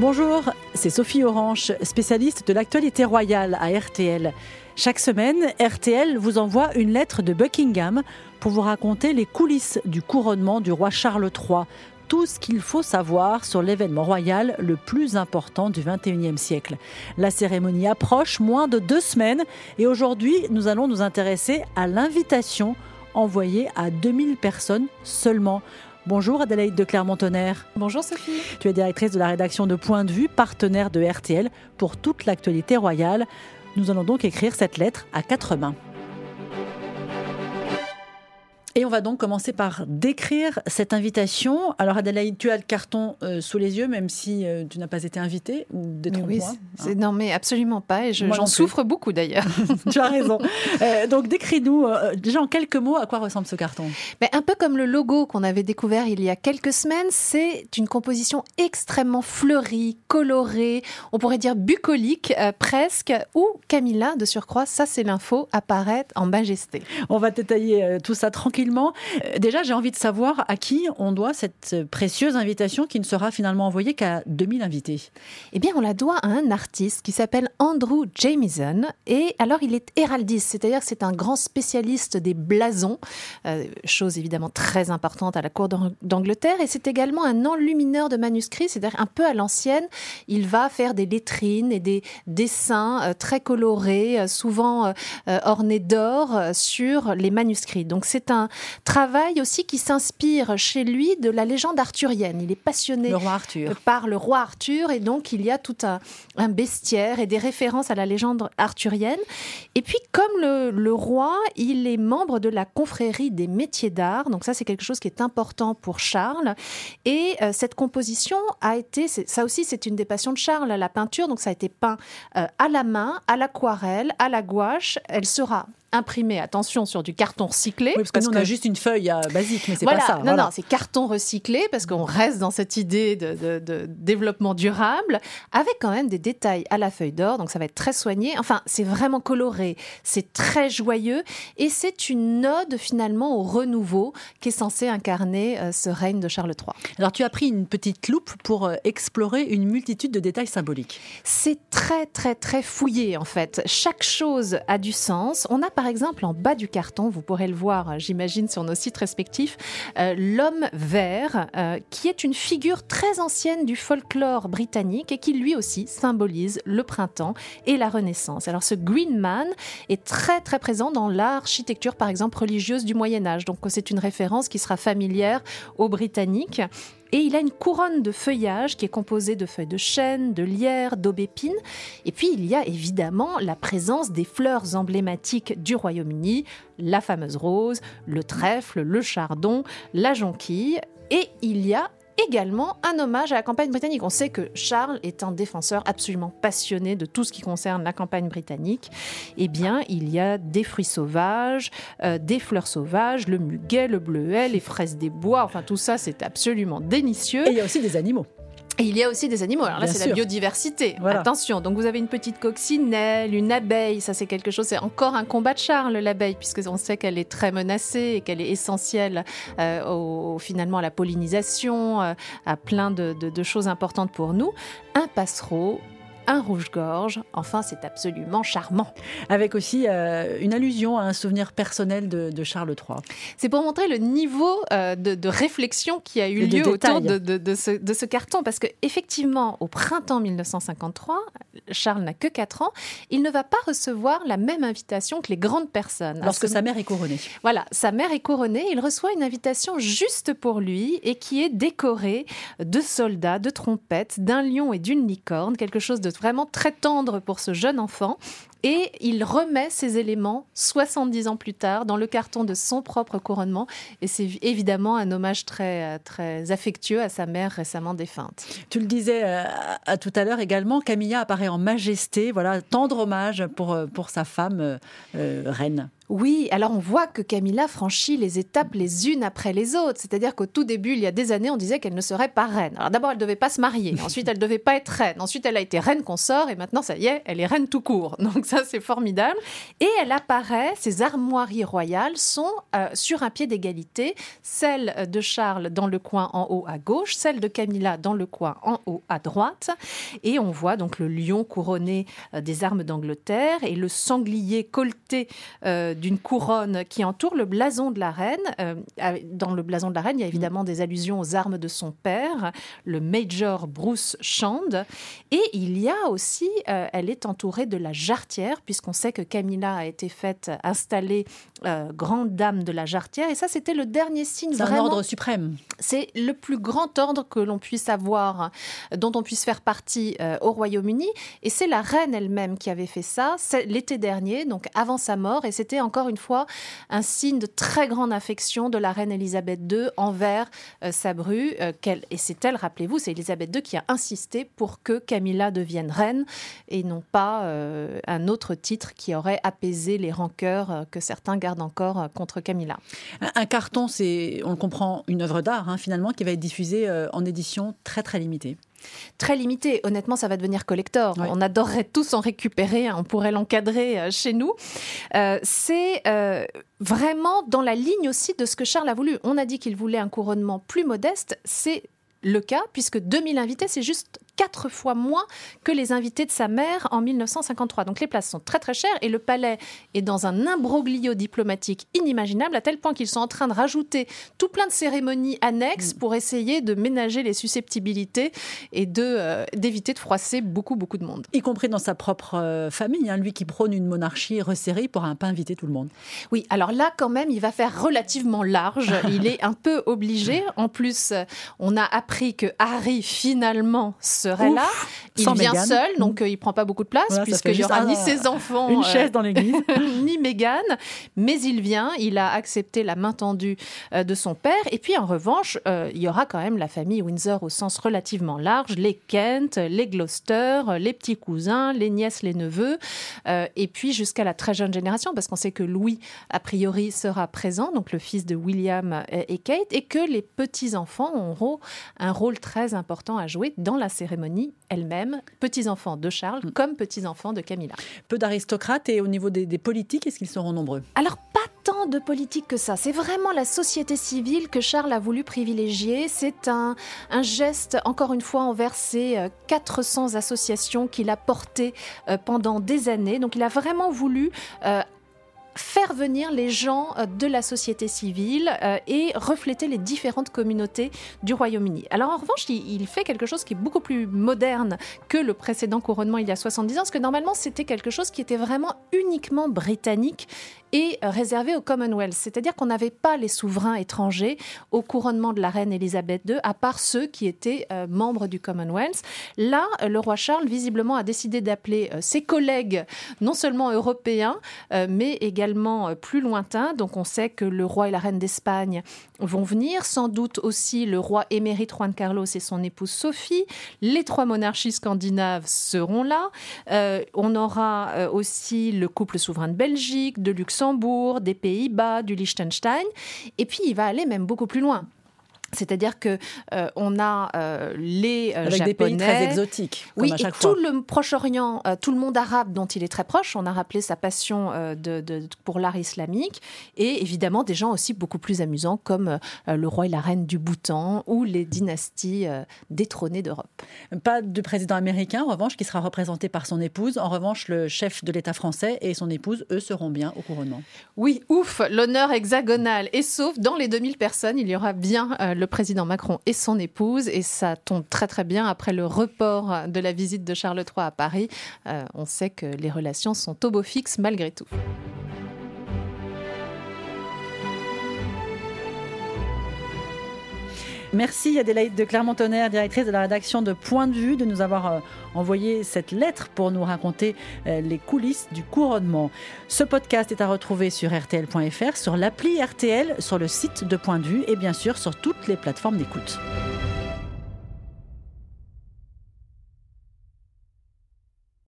Bonjour, c'est Sophie Orange, spécialiste de l'actualité royale à RTL. Chaque semaine, RTL vous envoie une lettre de Buckingham pour vous raconter les coulisses du couronnement du roi Charles III, tout ce qu'il faut savoir sur l'événement royal le plus important du 21e siècle. La cérémonie approche moins de deux semaines et aujourd'hui, nous allons nous intéresser à l'invitation envoyée à 2000 personnes seulement. Bonjour Adélaïde de Clermont-Tonnerre. Bonjour Sophie. Tu es directrice de la rédaction de Point de vue, partenaire de RTL pour toute l'actualité royale. Nous allons donc écrire cette lettre à quatre mains. Et on va donc commencer par décrire cette invitation. Alors Adélaïde, tu as le carton euh, sous les yeux, même si euh, tu n'as pas été invitée ou détrompe-moi. Oui, non, mais absolument pas. Et j'en souffre beaucoup d'ailleurs. tu as raison. Euh, donc décris-nous déjà en quelques mots à quoi ressemble ce carton. Mais un peu comme le logo qu'on avait découvert il y a quelques semaines, c'est une composition extrêmement fleurie, colorée, on pourrait dire bucolique presque, où Camilla, de surcroît, ça c'est l'info, apparaît en majesté. On va détailler tout ça tranquillement euh, déjà, j'ai envie de savoir à qui on doit cette précieuse invitation qui ne sera finalement envoyée qu'à 2000 invités. Eh bien, on la doit à un artiste qui s'appelle Andrew Jamieson. Et alors, il est héraldiste, c'est-à-dire c'est un grand spécialiste des blasons, euh, chose évidemment très importante à la cour d'Angleterre. Et c'est également un enlumineur de manuscrits, c'est-à-dire un peu à l'ancienne. Il va faire des lettrines et des dessins euh, très colorés, souvent ornés d'or, sur les manuscrits. Donc, c'est un travail aussi qui s'inspire chez lui de la légende arthurienne. Il est passionné par le roi Arthur et donc il y a tout un, bestiaire et des références à la légende arthurienne. Et puis comme le, roi, il est membre de la confrérie des métiers d'art, donc ça c'est quelque chose qui est important pour Charles. Et euh, cette composition a été, ça aussi c'est une des passions de Charles, la peinture, donc ça a été peint euh, à la main, à l'aquarelle, à la gouache. Elle sera imprimé, attention, sur du carton recyclé. Oui, parce, qu'on a juste une feuille euh, basique, mais c'est pas ça. Non, non, c'est carton recyclé parce qu'on reste dans cette idée de, développement durable, avec quand même des détails à la feuille d'or. Donc ça va être très soigné. Enfin, c'est vraiment coloré, c'est très joyeux et c'est une ode finalement au renouveau qui est censé incarner euh, ce règne de Charles III. Alors tu as pris une petite loupe pour euh, explorer une multitude de détails symboliques. C'est très très très fouillé en fait. Chaque chose a du sens. On a par par exemple en bas du carton, vous pourrez le voir, j'imagine, sur nos sites respectifs, euh, l'homme vert, euh, qui est une figure très ancienne du folklore britannique et qui lui aussi symbolise le printemps et la Renaissance. Alors ce Green Man est très très présent dans l'architecture, par exemple, religieuse du Moyen Âge. Donc c'est une référence qui sera familière aux Britanniques. Et il a une couronne de feuillage qui est composée de feuilles de chêne, de lierre, d'aubépine. Et puis il y a évidemment la présence des fleurs emblématiques du Royaume-Uni, la fameuse rose, le trèfle, le chardon, la jonquille. Et il y a également un hommage à la campagne britannique. On sait que Charles est un défenseur absolument passionné de tout ce qui concerne la campagne britannique. Eh bien, il y a des fruits sauvages, euh, des fleurs sauvages, le muguet, le bleuet, les fraises des bois, enfin tout ça, c'est absolument délicieux. Et il y a aussi des animaux. Et il y a aussi des animaux. Alors là, c'est la biodiversité. Attention. Donc vous avez une petite coccinelle, une abeille. Ça, c'est quelque chose. C'est encore un combat de Charles, l'abeille, puisque on sait qu'elle est très menacée et qu'elle est essentielle euh, au, finalement à la pollinisation, euh, à plein de, de, choses importantes pour nous. Un passereau, un rouge-gorge. Enfin, c'est absolument charmant. Avec aussi euh, une allusion à un souvenir personnel de, Charles III. C'est pour montrer le niveau euh, de, réflexion qui a eu lieu autour de, ce, carton. Parce que effectivement, au printemps 1953, Charles n'a que 4 ans, il ne va pas recevoir la même invitation que les grandes personnes. Lorsque sa mère est couronnée. Voilà, sa mère est couronnée, il reçoit une invitation juste pour lui et qui est décorée de soldats, de trompettes, d'un lion et d'une licorne, quelque chose de vraiment très tendre pour ce jeune enfant. Et il remet ces éléments 70 ans plus tard dans le carton de son propre couronnement. Et c'est évidemment un hommage très, très affectueux à sa mère récemment défunte. Tu le disais euh, tout à l'heure également, Camilla apparaît en majesté. Voilà, tendre hommage pour, euh, pour sa femme euh, reine. Oui, alors on voit que Camilla franchit les étapes les unes après les autres. C'est-à-dire qu'au tout début, il y a des années, on disait qu'elle ne serait pas reine. Alors d'abord, elle ne devait pas se marier. Ensuite, elle ne devait pas être reine. Ensuite, elle a été reine consort. Et maintenant, ça y est, elle est reine tout court. Donc ça, c'est formidable. Et elle apparaît, ses armoiries royales sont euh, sur un pied d'égalité. Celle de Charles dans le coin en haut à gauche, celle de Camilla dans le coin en haut à droite. Et on voit donc le lion couronné euh, des armes d'Angleterre et le sanglier colleté. Euh, d'une couronne qui entoure le blason de la reine. Euh, dans le blason de la reine, il y a évidemment des allusions aux armes de son père, le Major Bruce Shand. Et il y a aussi, euh, elle est entourée de la jarretière, puisqu'on sait que Camilla a été faite installée euh, grande dame de la jarretière. Et ça, c'était le dernier signe C'est un ordre suprême. C'est le plus grand ordre que l'on puisse avoir, dont on puisse faire partie au Royaume-Uni. Et c'est la reine elle-même qui avait fait ça l'été dernier, donc avant sa mort. Et c'était encore une fois un signe de très grande affection de la reine Elisabeth II envers euh, sa bru. Euh, et c'est elle, rappelez-vous, c'est Elisabeth II qui a insisté pour que Camilla devienne reine et non pas euh, un autre titre qui aurait apaisé les rancœurs que certains gardent encore contre Camilla. Un, carton, c'est, on le comprend, une œuvre d'art hein, finalement qui va être diffusée en édition très très limitée très limité. Honnêtement, ça va devenir collector. On adorerait tous en récupérer. Hein. On pourrait l'encadrer euh, chez nous. Euh, c'est euh, vraiment dans la ligne aussi de ce que Charles a voulu. On a dit qu'il voulait un couronnement plus modeste. C'est le cas, puisque 2000 invités, c'est juste quatre fois moins que les invités de sa mère en 1953. Donc les places sont très très chères et le palais est dans un imbroglio diplomatique inimaginable à tel point qu'ils sont en train de rajouter tout plein de cérémonies annexes mm. pour essayer de ménager les susceptibilités et de euh, d'éviter de froisser beaucoup beaucoup de monde. Y compris dans sa propre euh, famille, hein, lui qui prône une monarchie resserrée pour un pas inviter tout le monde. Oui, alors là quand même, il va faire relativement large. il est un peu obligé. En plus, on a appris que Harry finalement serait là. Il vient seul, donc euh, il prend pas beaucoup de place, puisqu'il n'y aura ni ses enfants, une chaise dans l'église, ni Meghan. Mais il vient, il a accepté la main tendue euh, de son père. Et puis en revanche, euh, il y aura quand même la famille Windsor au sens relativement large, les Kent, les Gloucester, les petits cousins, les nièces, les neveux, et puis jusqu'à la très jeune génération, parce qu'on sait que Louis, a priori, sera présent, donc le fils de William et Kate, et que les petits-enfants auront un rôle très important à jouer dans la cérémonie elle-même, petits-enfants de Charles mm. comme petits-enfants de Camilla. Peu d'aristocrates et au niveau des, politiques, est-ce qu'ils seront nombreux? Alors pas tant de politiques que ça. C'est vraiment la société civile que Charles a voulu privilégier. C'est un, geste, encore une fois, envers ces 400 euh, associations qu'il a portées euh, pendant des années. Donc il a vraiment voulu euh, faire venir les gens euh, de la société civile euh, et refléter les différentes communautés du Royaume-Uni. Alors en revanche, il, fait quelque chose qui est beaucoup plus moderne que le précédent couronnement il y a 70 ans, parce que normalement c'était quelque chose qui était vraiment uniquement britannique et réservé au Commonwealth. C'est-à-dire qu'on n'avait pas les souverains étrangers au couronnement de la reine Elisabeth II, à part ceux qui étaient euh, membres du Commonwealth. Là, le roi Charles, visiblement, a décidé d'appeler ses collègues, non seulement européens, mais également euh, plus lointain. Donc on sait que le roi et la reine d'Espagne vont venir, sans doute aussi le roi émérite Juan Carlos et son épouse Sophie. Les trois monarchies scandinaves seront là. Euh, on aura euh, aussi le couple souverain de Belgique, de Luxembourg, des Pays-Bas, du Liechtenstein. Et puis il va aller même beaucoup plus loin. C'est-à-dire que euh, on a euh, les euh, Avec des pays très exotiques. Oui, à chaque et tout le Proche-Orient, tout le monde arabe dont il est très proche. On a rappelé sa passion de, pour l'art islamique et évidemment des gens aussi beaucoup plus amusants comme le roi et la reine du Bhoutan ou les dynasties détrônées d'Europe. Pas de président américain en revanche qui sera représenté par son épouse. En revanche, le chef de l'État français et son épouse, eux, seront bien au couronnement. Oui, ouf, l'honneur hexagonal est sauf dans les 2000 personnes, il y aura bien le le président Macron et son épouse. Et ça tombe très très bien après le report de la visite de Charles III à Paris. Euh, on sait que les relations sont au beau fixe malgré tout. Merci Adélaïde de Clermont-Tonnerre, directrice de la rédaction de Point de vue, de nous avoir euh, envoyé cette lettre pour nous raconter euh, les coulisses du couronnement. Ce podcast est à retrouver sur rtl.fr, sur l'appli RTL, sur le site de Point de vue et bien sûr sur toutes les plateformes d'écoute.